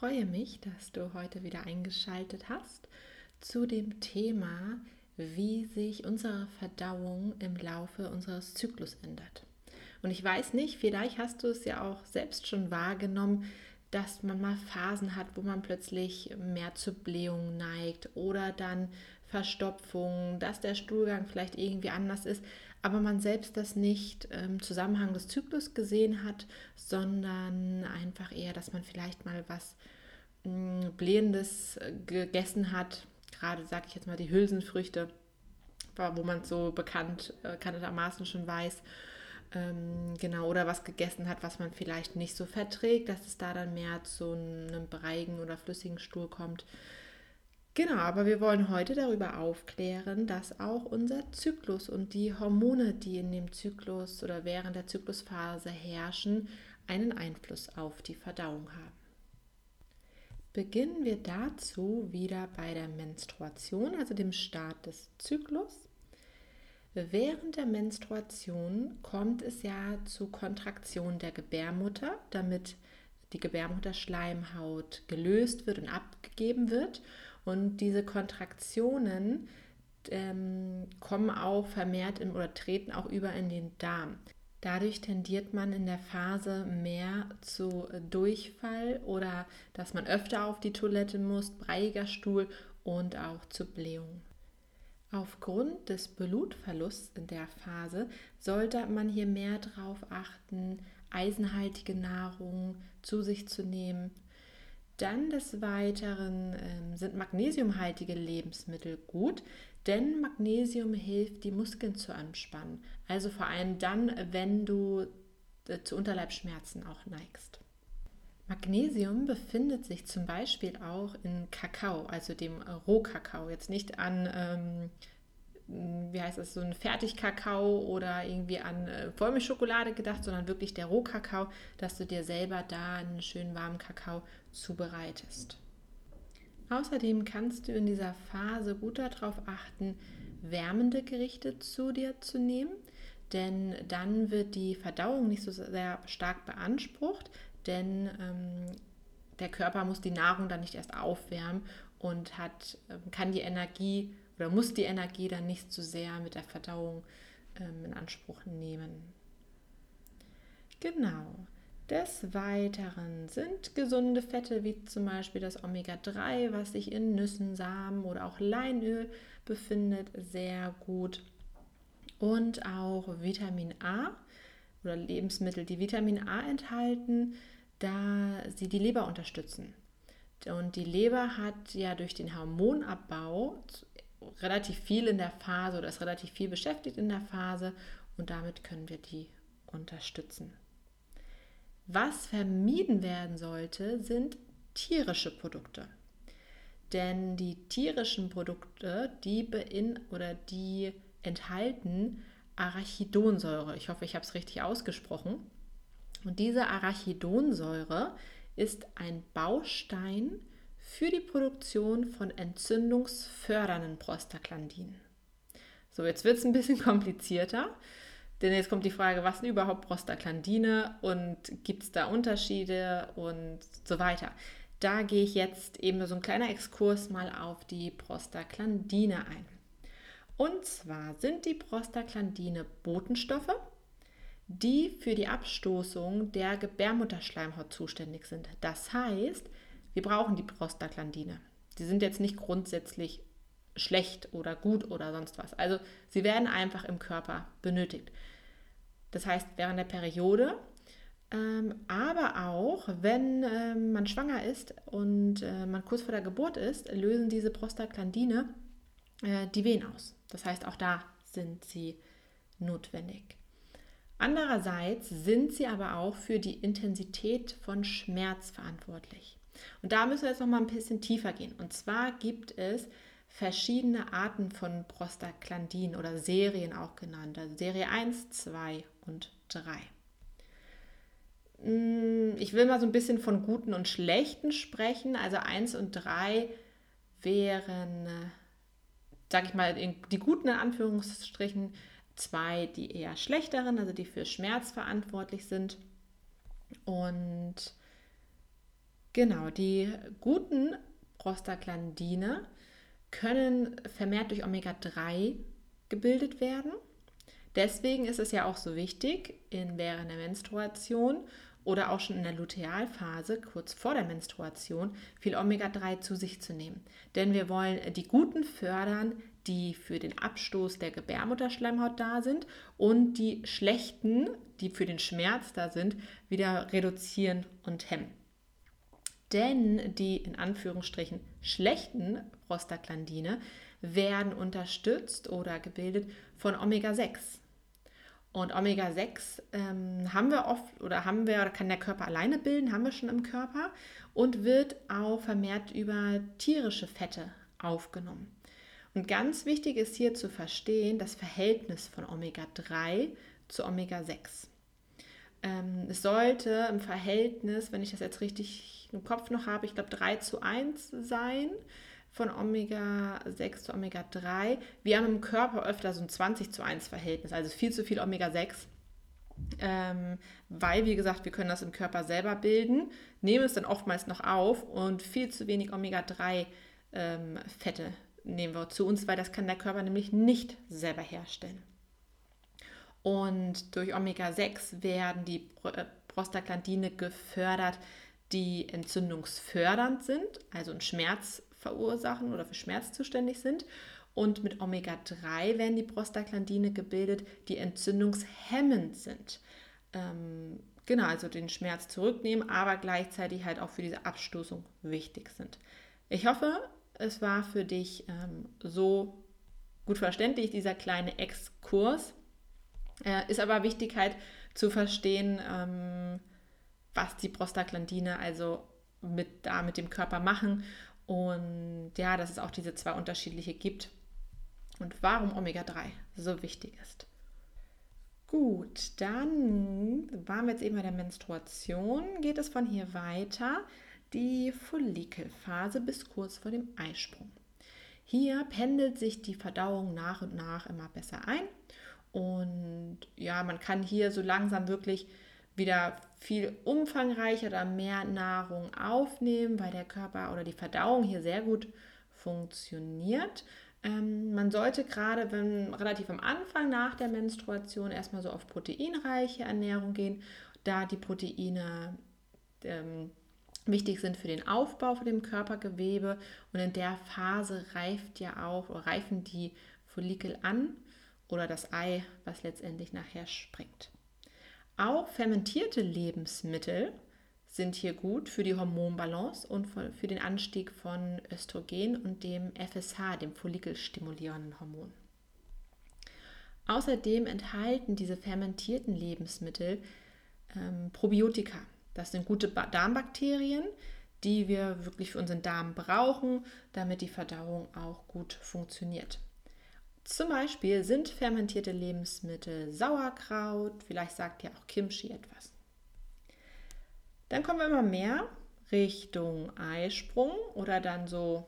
Freue mich, dass du heute wieder eingeschaltet hast zu dem Thema, wie sich unsere Verdauung im Laufe unseres Zyklus ändert. Und ich weiß nicht, vielleicht hast du es ja auch selbst schon wahrgenommen, dass man mal Phasen hat, wo man plötzlich mehr zu Blähungen neigt oder dann Verstopfung, dass der Stuhlgang vielleicht irgendwie anders ist, aber man selbst das nicht im Zusammenhang des Zyklus gesehen hat, sondern einfach eher, dass man vielleicht mal was mh, mm, Blähendes äh, gegessen hat, gerade sage ich jetzt mal die Hülsenfrüchte, wo man so bekannt, äh, bekanntermaßen schon weiß, ähm, genau, oder was gegessen hat, was man vielleicht nicht so verträgt, dass es da dann mehr zu einem breigen oder flüssigen Stuhl kommt. Genau, aber wir wollen heute darüber aufklären, dass auch unser Zyklus und die Hormone, die in dem Zyklus oder während der Zyklusphase herrschen, einen Einfluss auf die Verdauung haben. Beginnen wir dazu wieder bei der Menstruation, also dem Start des Zyklus. Während der Menstruation kommt es ja zu Kontraktion der Gebärmutter, damit die Gebärmutterschleimhaut gelöst wird und abgegeben wird. Und diese Kontraktionen ähm, kommen auch vermehrt im, oder treten auch über in den Darm. Dadurch tendiert man in der Phase mehr zu Durchfall oder dass man öfter auf die Toilette muss, breiiger Stuhl und auch zu Blähung. Aufgrund des Blutverlusts in der Phase sollte man hier mehr darauf achten, eisenhaltige Nahrung zu sich zu nehmen. Dann des Weiteren äh, sind magnesiumhaltige Lebensmittel gut, denn Magnesium hilft, die Muskeln zu anspannen. Also vor allem dann, wenn du äh, zu Unterleibschmerzen auch neigst. Magnesium befindet sich zum Beispiel auch in Kakao, also dem Rohkakao. Jetzt nicht an, ähm, wie heißt das, so ein Fertigkakao oder irgendwie an äh, Vollmilchschokolade gedacht, sondern wirklich der Rohkakao, dass du dir selber da einen schönen warmen Kakao zubereitest. Außerdem kannst du in dieser Phase gut darauf achten, wärmende Gerichte zu dir zu nehmen, denn dann wird die Verdauung nicht so sehr stark beansprucht, denn ähm, der Körper muss die Nahrung dann nicht erst aufwärmen und hat, ähm, kann die Energie oder muss die Energie dann nicht zu so sehr mit der Verdauung ähm, in Anspruch nehmen. Genau. Des Weiteren sind gesunde Fette wie zum Beispiel das Omega-3, was sich in Nüssen, Samen oder auch Leinöl befindet, sehr gut. Und auch Vitamin A oder Lebensmittel, die Vitamin A enthalten, da sie die Leber unterstützen. Und die Leber hat ja durch den Hormonabbau relativ viel in der Phase oder ist relativ viel beschäftigt in der Phase und damit können wir die unterstützen. Was vermieden werden sollte, sind tierische Produkte. Denn die tierischen Produkte, die bein oder die enthalten Arachidonsäure. Ich hoffe, ich habe es richtig ausgesprochen. Und diese Arachidonsäure ist ein Baustein für die Produktion von entzündungsfördernden Prostaglandinen. So, jetzt wird es ein bisschen komplizierter. Denn jetzt kommt die Frage, was sind überhaupt Prostaglandine und gibt es da Unterschiede und so weiter. Da gehe ich jetzt eben so ein kleiner Exkurs mal auf die Prostaglandine ein. Und zwar sind die Prostaglandine Botenstoffe, die für die Abstoßung der Gebärmutterschleimhaut zuständig sind. Das heißt, wir brauchen die Prostaglandine. Die sind jetzt nicht grundsätzlich schlecht oder gut oder sonst was. Also sie werden einfach im Körper benötigt. Das heißt, während der Periode, ähm, aber auch, wenn ähm, man schwanger ist und äh, man kurz vor der Geburt ist, lösen diese Prostaglandine äh, die Wehen aus. Das heißt, auch da sind sie notwendig. Andererseits sind sie aber auch für die Intensität von Schmerz verantwortlich. Und da müssen wir jetzt noch mal ein bisschen tiefer gehen. Und zwar gibt es verschiedene Arten von Prostaglandin oder Serien auch genannt. Also Serie 1, 2 und 3. Hm, ich will mal so ein bisschen von guten und schlechten sprechen. Also 1 und 3 wären, äh, sag ich mal, die guten in Anführungsstrichen, zwei die eher schlechteren, also die für Schmerz verantwortlich sind. Und genau, die guten Prostaglandine können vermehrt durch Omega-3 gebildet werden. Deswegen ist es ja auch so wichtig, in während der Menstruation oder auch schon in der Lutealphase, kurz vor der Menstruation, viel Omega-3 zu sich zu nehmen. Denn wir wollen die Guten fördern, die für den Abstoß der Gebärmutterschleimhaut da sind und die Schlechten, die für den Schmerz da sind, wieder reduzieren und hemmen. Denn die in Anführungsstrichen schlechten Prostaglandine werden unterstützt oder gebildet von Omega-6. Und Omega-6 ähm, haben wir oft oder haben wir oder kann der Körper alleine bilden, haben wir schon im Körper und wird auch vermehrt über tierische Fette aufgenommen. Und ganz wichtig ist hier zu verstehen das Verhältnis von Omega-3 zu Omega-6. Ähm, es sollte im Verhältnis, wenn ich das jetzt richtig im Kopf noch habe, ich glaube 3 zu 1 sein von Omega-6 zu Omega-3. Wir haben im Körper öfter so ein 20 zu 1 Verhältnis, also viel zu viel Omega-6. Ähm, weil, wie gesagt, wir können das im Körper selber bilden, nehmen es dann oftmals noch auf und viel zu wenig Omega-3-Fette ähm, nehmen wir zu uns, weil das kann der Körper nämlich nicht selber herstellen. Und durch Omega-6 werden die äh, Prostaglandine gefördert, die entzündungsfördernd sind, also einen Schmerz verursachen oder für Schmerz zuständig sind. Und mit Omega-3 werden die Prostaglandine gebildet, die entzündungshemmend sind. Ähm, genau, also den Schmerz zurücknehmen, aber gleichzeitig halt auch für diese Abstoßung wichtig sind. Ich hoffe, es war für dich ähm, so gut verständlich, dieser kleine Exkurs. Äh, ist aber wichtig halt zu verstehen, ähm, was die Prostaglandine also mit, da mit dem Körper machen und ja, dass es auch diese zwei unterschiedliche gibt und warum Omega-3 so wichtig ist. Gut, dann waren wir jetzt eben bei der Menstruation. Geht es von hier weiter die Follikelphase bis kurz vor dem Eisprung. Hier pendelt sich die Verdauung nach und nach immer besser ein und ja, man kann hier so langsam wirklich wieder viel umfangreicher oder mehr Nahrung aufnehmen, weil der Körper oder die Verdauung hier sehr gut funktioniert. Ähm, man sollte gerade, wenn relativ am Anfang nach der Menstruation erstmal so auf proteinreiche Ernährung gehen, da die Proteine ähm, wichtig sind für den Aufbau von dem Körpergewebe. Und in der Phase reift ja auch, reifen die Follikel an oder das Ei, was letztendlich nachher springt. Auch fermentierte Lebensmittel sind hier gut für die Hormonbalance und für den Anstieg von Östrogen und dem FSH, dem follikelstimulierenden Hormon. Außerdem enthalten diese fermentierten Lebensmittel ähm, Probiotika, das sind gute Darmbakterien, die wir wirklich für unseren Darm brauchen, damit die Verdauung auch gut funktioniert. Zum Beispiel sind fermentierte Lebensmittel Sauerkraut, vielleicht sagt ja auch Kimchi etwas. Dann kommen wir immer mehr Richtung Eisprung oder dann so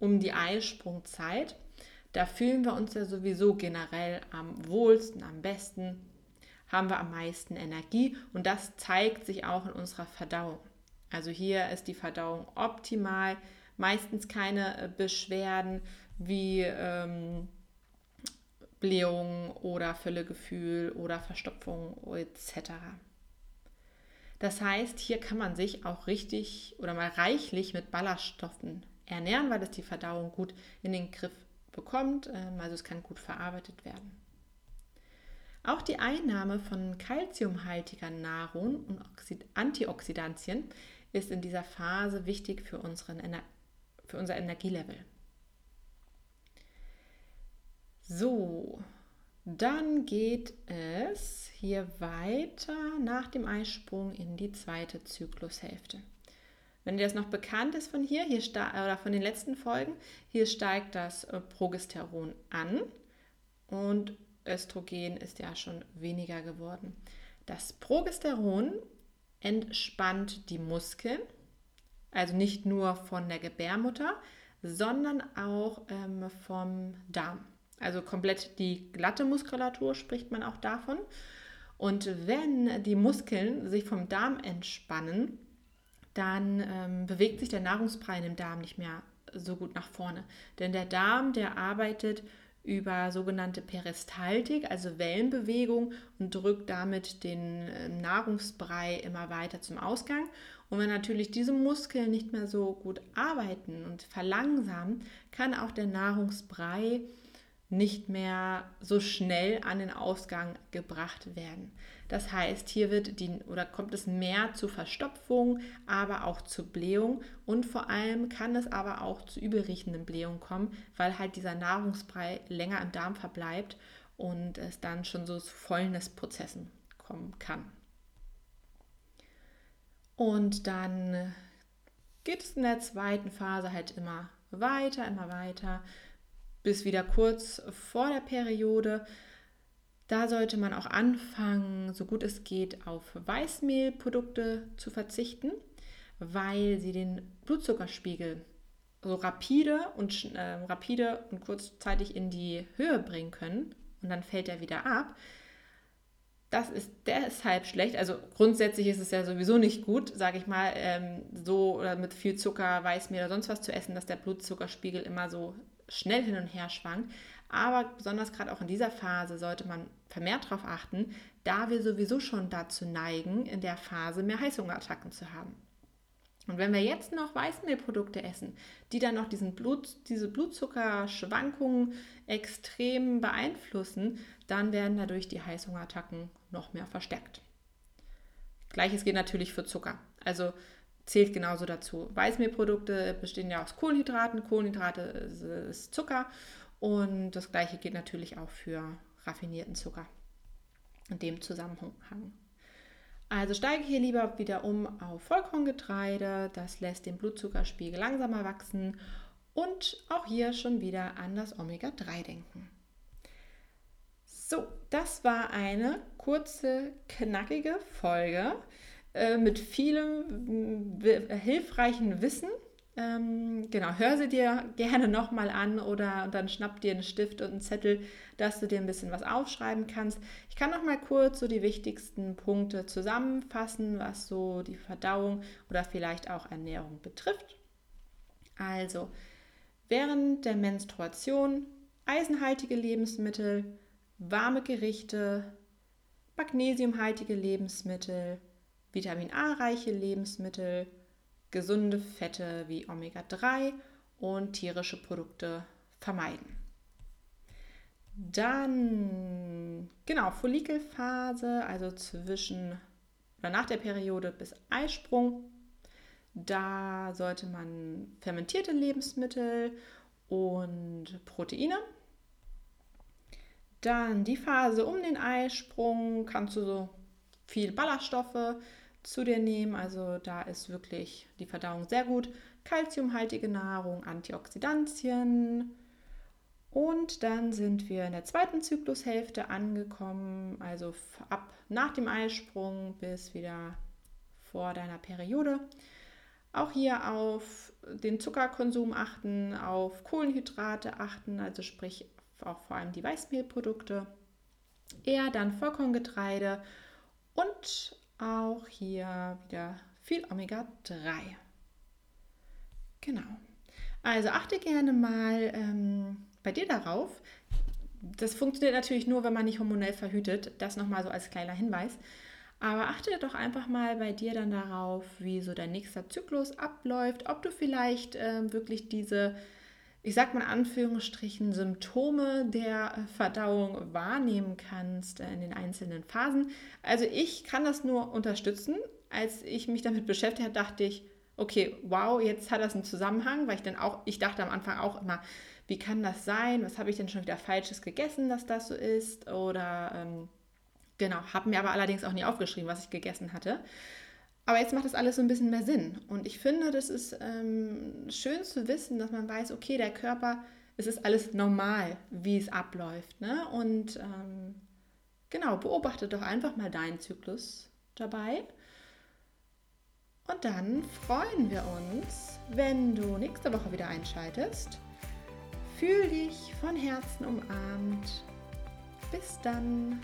um die Eisprungzeit. Da fühlen wir uns ja sowieso generell am wohlsten, am besten, haben wir am meisten Energie und das zeigt sich auch in unserer Verdauung. Also hier ist die Verdauung optimal, meistens keine äh, Beschwerden wie ähm, Blähung oder Völlegefühl oder Verstopfung etc. Das heißt, hier kann man sich auch richtig oder mal reichlich mit Ballaststoffen ernähren, weil es die Verdauung gut in den Griff bekommt. Ähm, also es kann gut verarbeitet werden. Auch die Einnahme von kalziumhaltiger Nahrung und Antioxidantien ist in dieser Phase wichtig für, unseren, für unser Energielevel. So, Dann geht es hier weiter nach dem Eisprung in die zweite Zyklushälfte. Wenn dir das noch bekannt ist von hier, hier oder von den letzten Folgen, hier steigt das äh, Progesteron an und Östrogen ist ja schon weniger geworden. Das Progesteron entspannt die Muskeln, also nicht nur von der Gebärmutter, sondern auch ähm, vom Darm. Also komplett die glatte Muskulatur spricht man auch davon. Und wenn die Muskeln sich vom Darm entspannen, dann ähm, bewegt sich der Nahrungsbrei im Darm nicht mehr so gut nach vorne. Denn der Darm, der arbeitet über sogenannte Peristaltik, also Wellenbewegung und drückt damit den äh, Nahrungsbrei immer weiter zum Ausgang. Und wenn natürlich diese Muskeln nicht mehr so gut arbeiten und verlangsamen, kann auch der Nahrungsbrei nicht mehr so schnell an den Ausgang gebracht werden. Das heißt, hier wird die oder kommt es mehr zu Verstopfung, aber auch zu Blähung und vor allem kann es aber auch zu übelriechenden Blähungen kommen, weil halt dieser Nahrungsbrei länger im Darm verbleibt und es dann schon so zu Fäulnisprozessen kommen kann. Und dann geht es in der zweiten Phase halt immer weiter, immer weiter bis wieder kurz vor der Periode. Da sollte man auch anfangen, so gut es geht, auf Weißmehlprodukte zu verzichten, weil sie den Blutzuckerspiegel so rapide und, äh, rapide und kurzzeitig in die Höhe bringen können und dann fällt er wieder ab. Das ist deshalb schlecht. Also grundsätzlich ist es ja sowieso nicht gut, sage ich mal, ähm, so oder mit viel Zucker, Weißmehl oder sonst was zu essen, dass der Blutzuckerspiegel immer so schnell hin und her schwankt. Aber besonders gerade auch in dieser Phase sollte man vermehrt darauf achten, da wir sowieso schon dazu neigen, in der Phase mehr Heißhungerattacken zu haben. Und wenn wir jetzt noch Weißmehlprodukte essen, die dann noch diesen Blut, diese Blutzuckerschwankungen extrem beeinflussen, dann werden dadurch die Heißhungerattacken noch mehr verstärkt. Gleiches geht natürlich für Zucker. Also zählt genauso dazu. Weißmehlprodukte bestehen ja aus Kohlenhydraten. Kohlenhydrate ist Zucker und das gleiche geht natürlich auch für raffinierten Zucker in dem Zusammenhang. Also steige hier lieber wieder um auf Vollkorngetreide, das lässt den Blutzuckerspiegel langsamer wachsen und auch hier schon wieder an das Omega-3 denken. So, das war eine kurze, knackige Folge äh, mit vielem hilfreichen Wissen. Ähm, genau, hör sie dir gerne nochmal an oder dann schnapp dir einen Stift und einen Zettel, dass du dir ein bisschen was aufschreiben kannst. Ich kann noch mal kurz so die wichtigsten Punkte zusammenfassen, was so die Verdauung oder vielleicht auch Ernährung betrifft. Also, während der Menstruation eisenhaltige Lebensmittel, warme Gerichte, magnesiumhaltige Lebensmittel, Vitamin A-reiche Lebensmittel, gesunde Fette wie Omega-3 und tierische Produkte vermeiden. Dann, genau, Follikelphase, also zwischen oder nach der Periode bis Eisprung. Da sollte man fermentierte Lebensmittel und Proteine. Dann die Phase um den Eisprung kannst du so viel Ballaststoffe, zu dir nehmen. Also da ist wirklich die Verdauung sehr gut. Kalziumhaltige Nahrung, Antioxidantien. Und dann sind wir in der zweiten Zyklushälfte angekommen, also ab nach dem Eisprung bis wieder vor deiner Periode. Auch hier auf den Zuckerkonsum achten, auf Kohlenhydrate achten, also sprich auch vor allem die Weißmehlprodukte. Eher dann Vollkorngetreide und auch hier wieder viel Omega-3. Genau. Also achte gerne mal ähm, bei dir darauf. Das funktioniert natürlich nur, wenn man nicht hormonell verhütet. Das nochmal so als kleiner Hinweis. Aber achte doch einfach mal bei dir dann darauf, wie so dein nächster Zyklus abläuft, ob du vielleicht äh, wirklich diese ich sag mal in Anführungsstrichen, Symptome der Verdauung wahrnehmen kannst äh, in den einzelnen Phasen. Also ich kann das nur unterstützen. Als ich mich damit beschäftigt habe, dachte ich, okay, wow, jetzt hat das einen Zusammenhang, weil ich dann auch, ich dachte am Anfang auch immer, wie kann das sein? Was habe ich denn schon wieder Falsches gegessen, dass das so ist? Oder ähm, genau, habe mir aber allerdings auch nie aufgeschrieben, was ich gegessen hatte. Aber jetzt macht das alles so ein bisschen mehr Sinn. Und ich finde, das ist ähm, schön zu wissen, dass man weiß, okay, der Körper, es ist alles normal, wie es abläuft. Ne? Und ähm, genau, beobachte doch einfach mal deinen Zyklus dabei. Und dann freuen wir uns, wenn du nächste Woche wieder einschaltest. Fühl dich von Herzen umarmt. Bis dann.